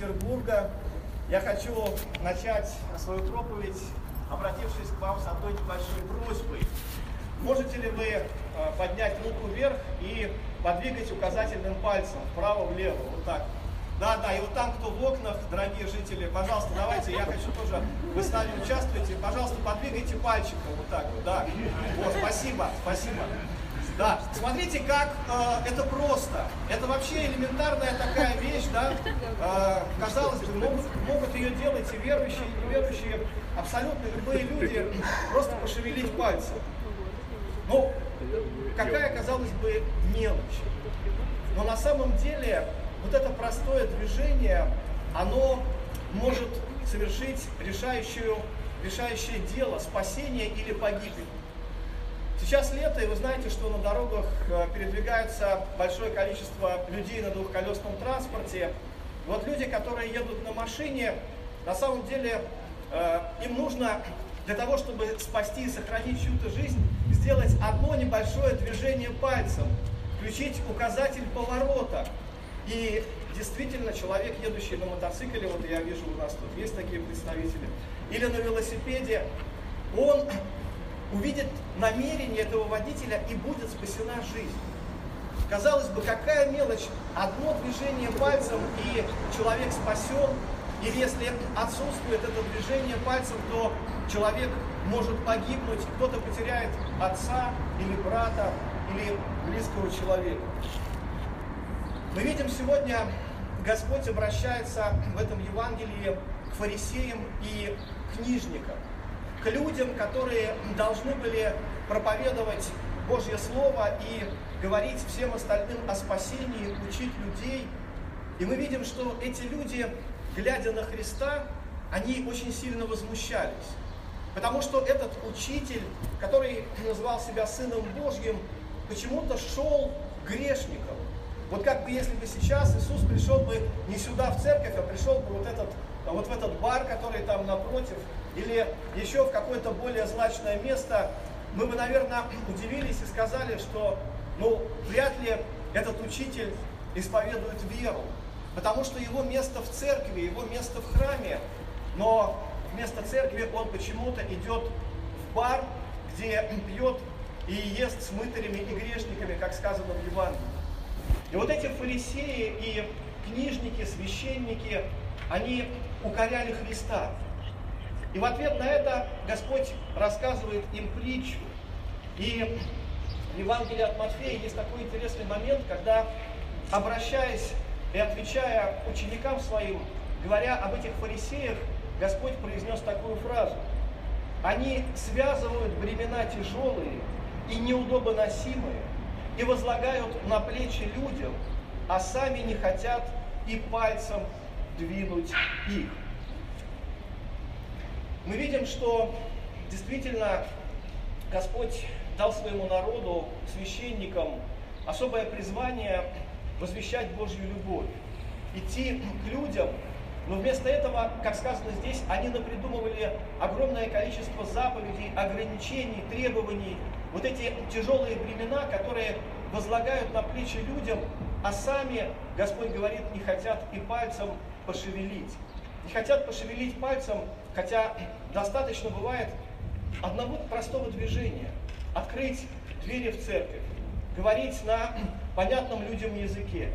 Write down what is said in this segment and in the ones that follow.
Петербурга. Я хочу начать свою проповедь, обратившись к вам с одной небольшой просьбой. Можете ли вы э, поднять руку вверх и подвигать указательным пальцем вправо-влево, вот так. Да, да, и вот там, кто в окнах, дорогие жители, пожалуйста, давайте, я хочу тоже, вы с нами участвуете, пожалуйста, подвигайте пальчиком вот так вот, да. Вот, спасибо, спасибо. Да, смотрите, как э, это просто. Это вообще элементарная такая вещь, да. Э, казалось бы, могут, могут ее делать и верующие, и неверующие, абсолютно любые люди, просто пошевелить пальцем. Ну, какая, казалось бы, мелочь. Но на самом деле вот это простое движение, оно может совершить решающую, решающее дело, спасение или погибель. Сейчас лето, и вы знаете, что на дорогах э, передвигается большое количество людей на двухколесном транспорте. Вот люди, которые едут на машине, на самом деле э, им нужно для того, чтобы спасти и сохранить чью-то жизнь, сделать одно небольшое движение пальцем, включить указатель поворота. И действительно человек, едущий на мотоцикле, вот я вижу у нас тут есть такие представители, или на велосипеде, он увидит намерение этого водителя и будет спасена жизнь. Казалось бы, какая мелочь, одно движение пальцем и человек спасен, или если отсутствует это движение пальцем, то человек может погибнуть, кто-то потеряет отца или брата, или близкого человека. Мы видим сегодня, Господь обращается в этом Евангелии к фарисеям и книжникам к людям, которые должны были проповедовать Божье Слово и говорить всем остальным о спасении, учить людей. И мы видим, что эти люди, глядя на Христа, они очень сильно возмущались. Потому что этот учитель, который называл себя Сыном Божьим, почему-то шел грешником. Вот как бы если бы сейчас Иисус пришел бы не сюда в церковь, а пришел бы вот, этот, вот в этот бар, который там напротив, или еще в какое-то более злачное место, мы бы, наверное, удивились и сказали, что, ну, вряд ли этот учитель исповедует веру, потому что его место в церкви, его место в храме, но вместо церкви он почему-то идет в бар, где пьет и ест с мытарями и грешниками, как сказано в Евангелии. И вот эти фарисеи и книжники, священники, они укоряли Христа. И в ответ на это Господь рассказывает им притчу. И в Евангелии от Матфея есть такой интересный момент, когда, обращаясь и отвечая ученикам своим, говоря об этих фарисеях, Господь произнес такую фразу. Они связывают бремена тяжелые и неудобоносимые и возлагают на плечи людям, а сами не хотят и пальцем двинуть их. Мы видим, что действительно Господь дал своему народу, священникам, особое призвание возвещать Божью любовь, идти к людям, но вместо этого, как сказано здесь, они напридумывали огромное количество заповедей, ограничений, требований, вот эти тяжелые бремена, которые возлагают на плечи людям, а сами, Господь говорит, не хотят и пальцем пошевелить. Не хотят пошевелить пальцем Хотя достаточно бывает одного простого движения. Открыть двери в церковь, говорить на понятном людям языке,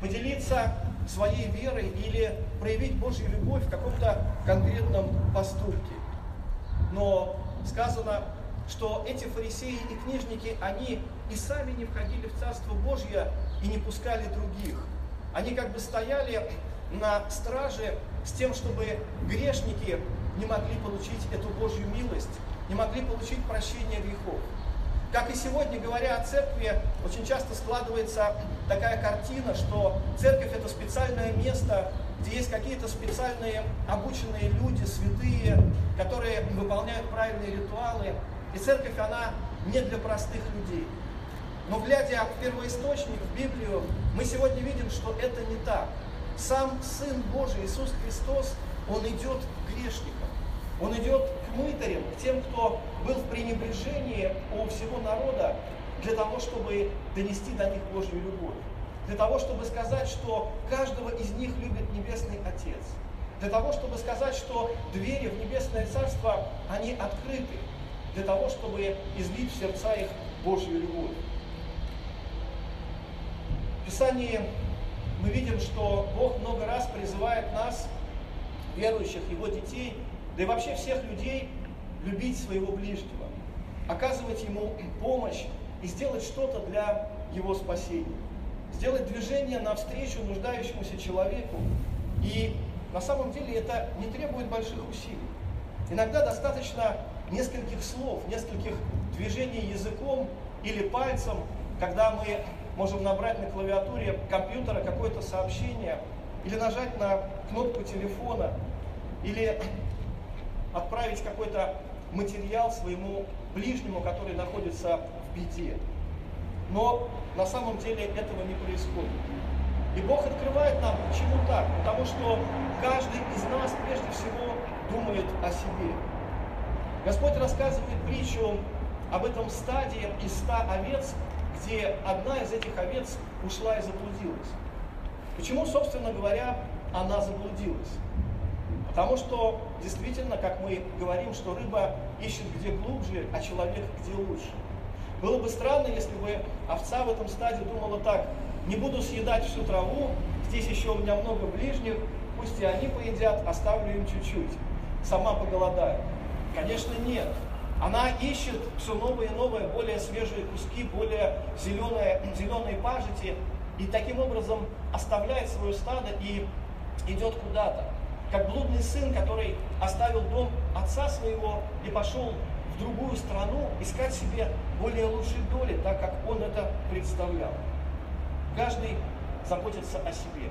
поделиться своей верой или проявить Божью любовь в каком-то конкретном поступке. Но сказано, что эти фарисеи и книжники, они и сами не входили в Царство Божье и не пускали других. Они как бы стояли на страже с тем, чтобы грешники не могли получить эту Божью милость, не могли получить прощение грехов. Как и сегодня, говоря о церкви, очень часто складывается такая картина, что церковь это специальное место, где есть какие-то специальные обученные люди, святые, которые выполняют правильные ритуалы. И церковь, она не для простых людей. Но глядя в первоисточник, в Библию, мы сегодня видим, что это не так сам Сын Божий Иисус Христос, Он идет к грешникам. Он идет к мытарям, к тем, кто был в пренебрежении у всего народа, для того, чтобы донести до них Божью любовь. Для того, чтобы сказать, что каждого из них любит Небесный Отец. для того, чтобы сказать, что двери в Небесное Царство, они открыты, для того, чтобы излить в сердца их Божью любовь. В Писании мы видим, что Бог много раз призывает нас, верующих, Его детей, да и вообще всех людей, любить своего ближнего, оказывать ему помощь и сделать что-то для его спасения. Сделать движение навстречу нуждающемуся человеку. И на самом деле это не требует больших усилий. Иногда достаточно нескольких слов, нескольких движений языком или пальцем, когда мы можем набрать на клавиатуре компьютера какое-то сообщение, или нажать на кнопку телефона, или отправить какой-то материал своему ближнему, который находится в беде. Но на самом деле этого не происходит. И Бог открывает нам, почему так? Потому что каждый из нас прежде всего думает о себе. Господь рассказывает притчу об этом стаде из ста овец, где одна из этих овец ушла и заблудилась. Почему, собственно говоря, она заблудилась? Потому что действительно, как мы говорим, что рыба ищет где глубже, а человек где лучше. Было бы странно, если бы овца в этом стаде думала так, не буду съедать всю траву, здесь еще у меня много ближних, пусть и они поедят, оставлю им чуть-чуть, сама поголодаю. Конечно, нет. Она ищет все новые и новые, более свежие куски, более зеленые, зеленые пажити, и таким образом оставляет свое стадо и идет куда-то. Как блудный сын, который оставил дом отца своего и пошел в другую страну искать себе более лучшей доли, так как он это представлял. Каждый заботится о себе.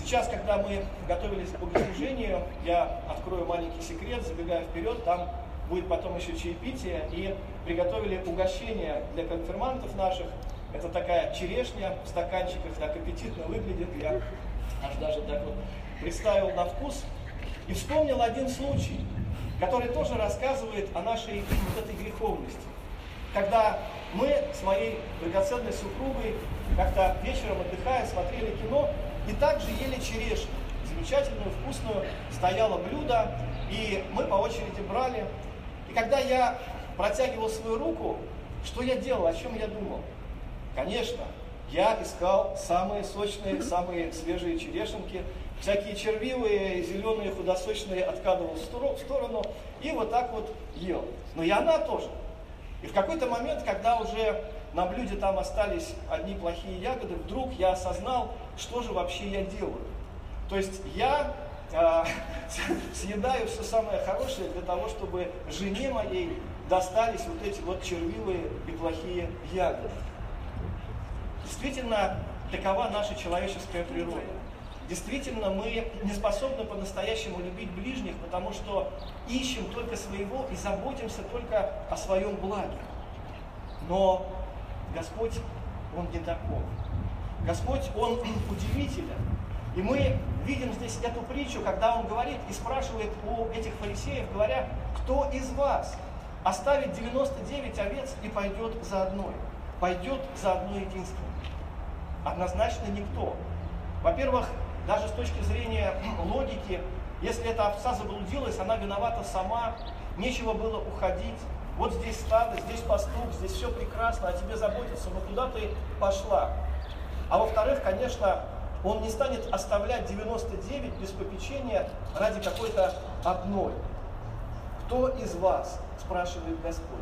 Сейчас, когда мы готовились к богослужению, я открою маленький секрет, забегая вперед, там будет потом еще чаепитие, и приготовили угощение для конфирмантов наших. Это такая черешня в стаканчиках, так аппетитно выглядит. Я аж даже так вот представил на вкус. И вспомнил один случай, который тоже рассказывает о нашей вот этой греховности. Когда мы с моей драгоценной супругой как-то вечером отдыхая смотрели кино и также ели черешню. Замечательную, вкусную, стояло блюдо, и мы по очереди брали. И когда я протягивал свою руку, что я делал, о чем я думал? Конечно, я искал самые сочные, самые свежие черешенки, всякие червивые, зеленые, худосочные откладывал в сторону и вот так вот ел. Но и она тоже. И в какой-то момент, когда уже на блюде там остались одни плохие ягоды, вдруг я осознал, что же вообще я делаю. То есть я э, съедаю все самое хорошее для того, чтобы жене моей достались вот эти вот червивые и плохие ягоды. Действительно, такова наша человеческая природа. Действительно, мы не способны по-настоящему любить ближних, потому что ищем только своего и заботимся только о своем благе. Но Господь, Он не таков. Господь, Он удивителен. И мы видим здесь эту притчу, когда Он говорит и спрашивает у этих фарисеев, говоря, кто из вас оставит 99 овец и пойдет за одной? Пойдет за одной единственной? Однозначно никто. Во-первых, даже с точки зрения логики, если эта овца заблудилась, она виновата сама, нечего было уходить. Вот здесь стадо, здесь пастух, здесь все прекрасно, о тебе заботятся, но куда ты пошла? А во-вторых, конечно, он не станет оставлять 99 без попечения ради какой-то одной. Кто из вас, спрашивает Господь?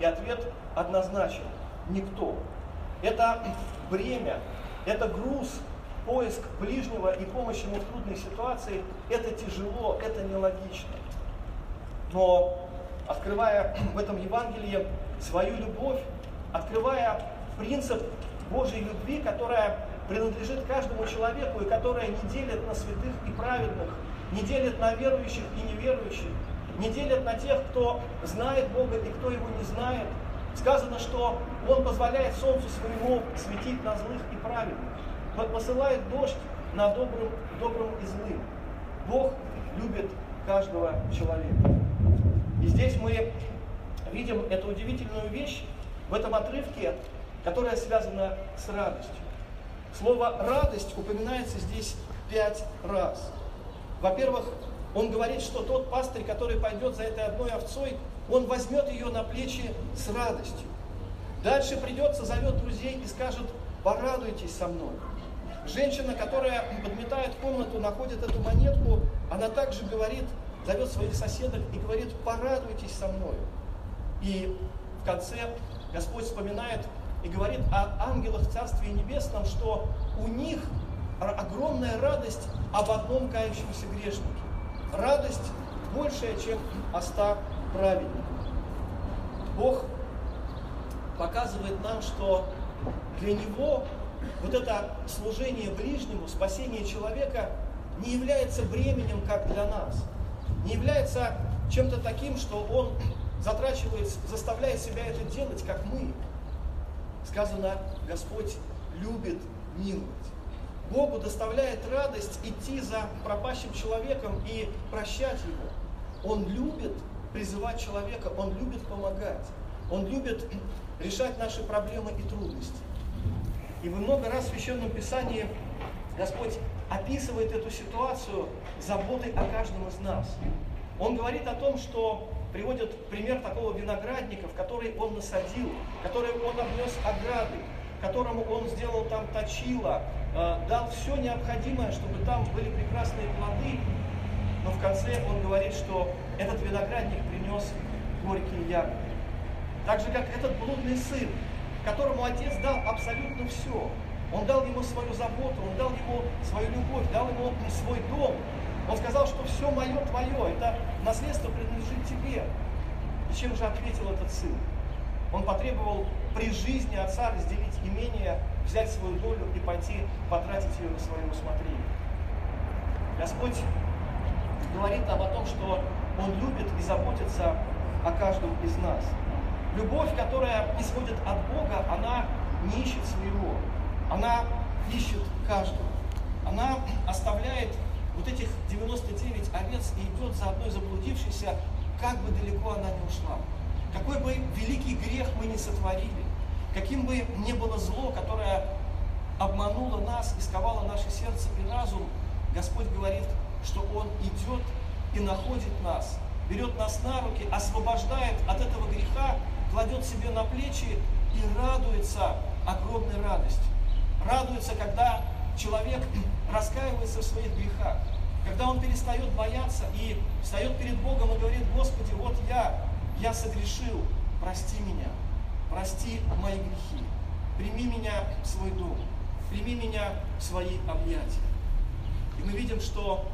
И ответ однозначен. Никто. Это бремя, это груз, поиск ближнего и помощь ему в трудной ситуации, это тяжело, это нелогично. Но открывая в этом Евангелии свою любовь, открывая принцип Божьей любви, которая принадлежит каждому человеку и которая не делит на святых и праведных, не делит на верующих и неверующих, не делит на тех, кто знает Бога и кто его не знает. Сказано, что Он позволяет солнцу своему светить на злых и праведных посылает дождь на добрым, добрым и злым. Бог любит каждого человека. И здесь мы видим эту удивительную вещь в этом отрывке, которая связана с радостью. Слово «радость» упоминается здесь пять раз. Во-первых, он говорит, что тот пастырь, который пойдет за этой одной овцой, он возьмет ее на плечи с радостью. Дальше придется, зовет друзей и скажет, порадуйтесь со мной. Женщина, которая подметает комнату, находит эту монетку, она также говорит, зовет своих соседок и говорит, порадуйтесь со мной. И в конце Господь вспоминает и говорит о ангелах Царстве Небесном, что у них огромная радость об одном кающемся грешнике. Радость большая, чем о ста праведниках. Бог показывает нам, что для Него вот это служение ближнему, спасение человека не является бременем, как для нас. Не является чем-то таким, что Он затрачивает, заставляет себя это делать, как мы. Сказано, Господь любит миловать. Богу доставляет радость идти за пропащим человеком и прощать его. Он любит призывать человека, он любит помогать, он любит решать наши проблемы и трудности. И вы много раз в Священном Писании Господь описывает эту ситуацию заботой о каждом из нас. Он говорит о том, что приводит пример такого виноградника, в который он насадил, который он обнес ограды, которому он сделал там точило, э, дал все необходимое, чтобы там были прекрасные плоды, но в конце он говорит, что этот виноградник принес горькие ягоды. Так же, как этот блудный сын, которому отец дал абсолютно все. Он дал ему свою заботу, он дал ему свою любовь, дал ему свой дом, он сказал, что все мое твое, это наследство принадлежит тебе. И чем же ответил этот сын? Он потребовал при жизни отца разделить имение, взять свою долю и пойти потратить ее на свое усмотрение. Господь говорит нам о том, что Он любит и заботится о каждом из нас. Любовь, которая исходит от Бога, она не ищет своего. Она ищет каждого. Она оставляет вот этих 99 овец и идет за одной заблудившейся, как бы далеко она не ушла. Какой бы великий грех мы не сотворили, каким бы ни было зло, которое обмануло нас, исковало наше сердце и разум, Господь говорит, что Он идет и находит нас, берет нас на руки, освобождает от этого греха, кладет себе на плечи и радуется огромной радостью. Радуется, когда человек раскаивается в своих грехах, когда он перестает бояться и встает перед Богом и говорит, Господи, вот я, я согрешил, прости меня, прости мои грехи, прими меня в свой дом, прими меня в свои объятия. И мы видим, что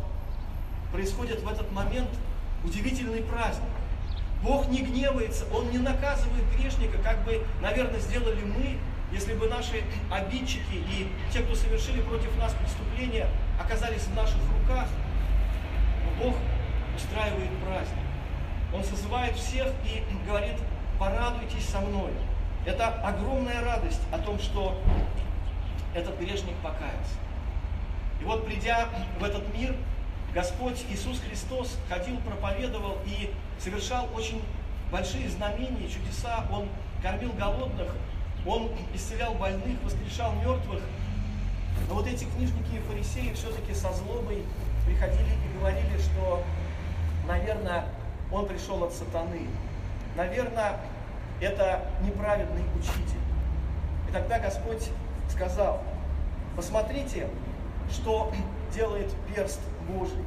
происходит в этот момент удивительный праздник. Бог не гневается, Он не наказывает грешника, как бы, наверное, сделали мы, если бы наши обидчики и те, кто совершили против нас преступления, оказались в наших руках, Бог устраивает праздник. Он созывает всех и говорит, порадуйтесь со мной. Это огромная радость о том, что этот грешник покаялся. И вот придя в этот мир, Господь Иисус Христос ходил, проповедовал и совершал очень большие знамения, чудеса. Он кормил голодных, он исцелял больных, воскрешал мертвых. Но вот эти книжники и фарисеи все-таки со злобой приходили и говорили, что, наверное, он пришел от сатаны. Наверное, это неправедный учитель. И тогда Господь сказал, посмотрите, что делает перст Божий.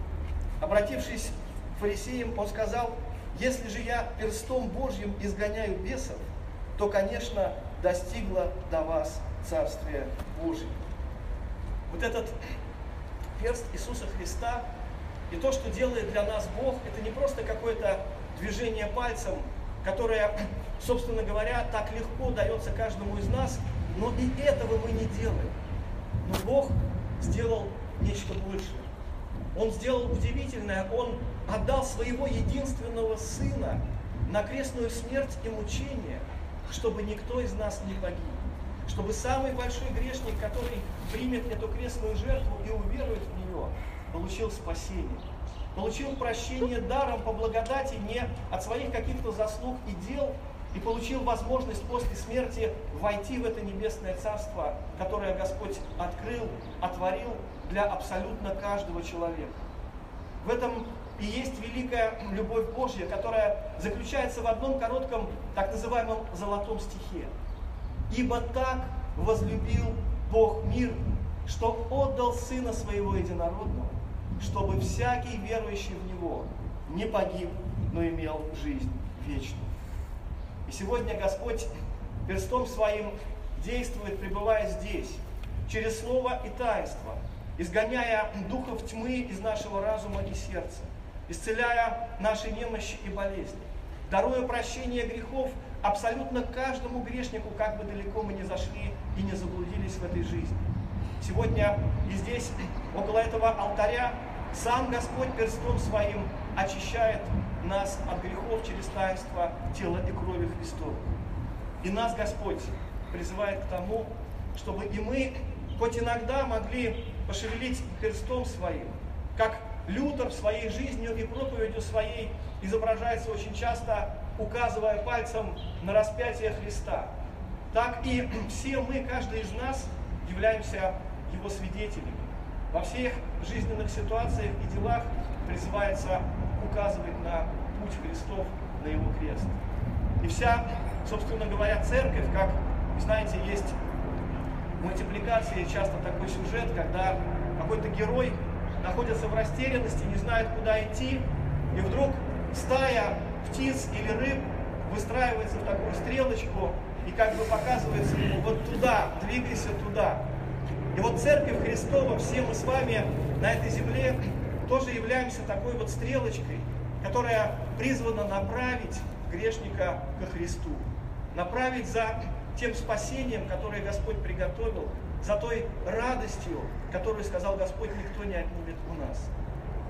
Обратившись к фарисеям, он сказал, если же я перстом Божьим изгоняю бесов, то, конечно, достигло до вас Царствие Божие. Вот этот перст Иисуса Христа и то, что делает для нас Бог, это не просто какое-то движение пальцем, которое, собственно говоря, так легко дается каждому из нас, но и этого мы не делаем. Но Бог сделал нечто большее. Он сделал удивительное, Он отдал своего единственного Сына на крестную смерть и мучение – чтобы никто из нас не погиб. Чтобы самый большой грешник, который примет эту крестную жертву и уверует в нее, получил спасение. Получил прощение даром по благодати не от своих каких-то заслуг и дел, и получил возможность после смерти войти в это небесное царство, которое Господь открыл, отворил для абсолютно каждого человека. В этом и есть великая любовь Божья, которая заключается в одном коротком, так называемом золотом стихе. Ибо так возлюбил Бог мир, что отдал Сына Своего Единородного, чтобы всякий верующий в Него не погиб, но имел жизнь вечную. И сегодня Господь перстом Своим действует, пребывая здесь, через Слово и таинство, изгоняя духов тьмы из нашего разума и сердца, исцеляя наши немощи и болезни, даруя прощение грехов абсолютно каждому грешнику, как бы далеко мы ни зашли и не заблудились в этой жизни. Сегодня и здесь, около этого алтаря, сам Господь перстом своим очищает нас от грехов через таинство тела и крови Христова. И нас Господь призывает к тому, чтобы и мы хоть иногда могли пошевелить перстом своим, как Лютер своей жизнью и проповедью своей изображается очень часто, указывая пальцем на распятие Христа. Так и все мы, каждый из нас, являемся его свидетелями. Во всех жизненных ситуациях и делах призывается указывать на путь Христов, на его крест. И вся, собственно говоря, церковь, как, знаете, есть в мультипликации часто такой сюжет, когда какой-то герой находится в растерянности, не знает, куда идти, и вдруг стая птиц или рыб выстраивается в такую стрелочку и как бы показывается ему вот туда, двигайся туда. И вот Церковь Христова, все мы с вами на этой земле тоже являемся такой вот стрелочкой, которая призвана направить грешника ко Христу, направить за тем спасением, которое Господь приготовил, за той радостью, которую сказал Господь, никто не отнимет у нас.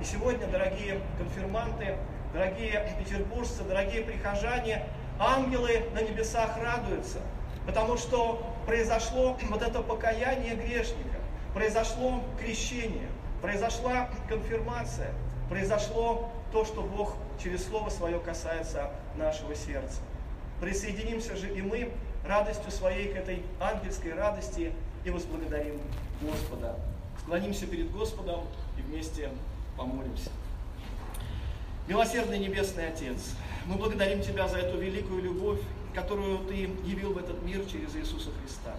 И сегодня, дорогие конфирманты, дорогие петербуржцы, дорогие прихожане, ангелы на небесах радуются, потому что произошло вот это покаяние грешника, произошло крещение, произошла конфирмация, произошло то, что Бог через Слово Свое касается нашего сердца. Присоединимся же и мы радостью своей к этой ангельской радости и возблагодарим Господа. Склонимся перед Господом и вместе помолимся. Милосердный Небесный Отец, мы благодарим Тебя за эту великую любовь, которую Ты явил в этот мир через Иисуса Христа.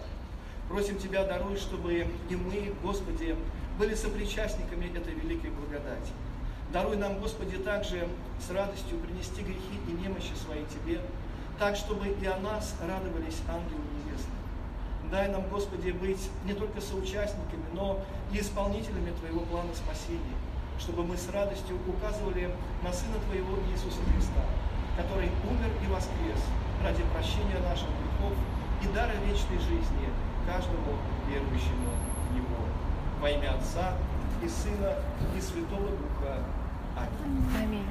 Просим Тебя, даруй, чтобы и мы, Господи, были сопричастниками этой великой благодати. Даруй нам, Господи, также с радостью принести грехи и немощи свои Тебе, так, чтобы и о нас радовались ангелы небесные. Дай нам, Господи, быть не только соучастниками, но и исполнителями Твоего плана спасения, чтобы мы с радостью указывали на Сына Твоего Иисуса Христа, который умер и воскрес ради прощения наших грехов и дара вечной жизни каждому верующему в Него. Во имя Отца и Сына и Святого Духа. Аминь. Аминь.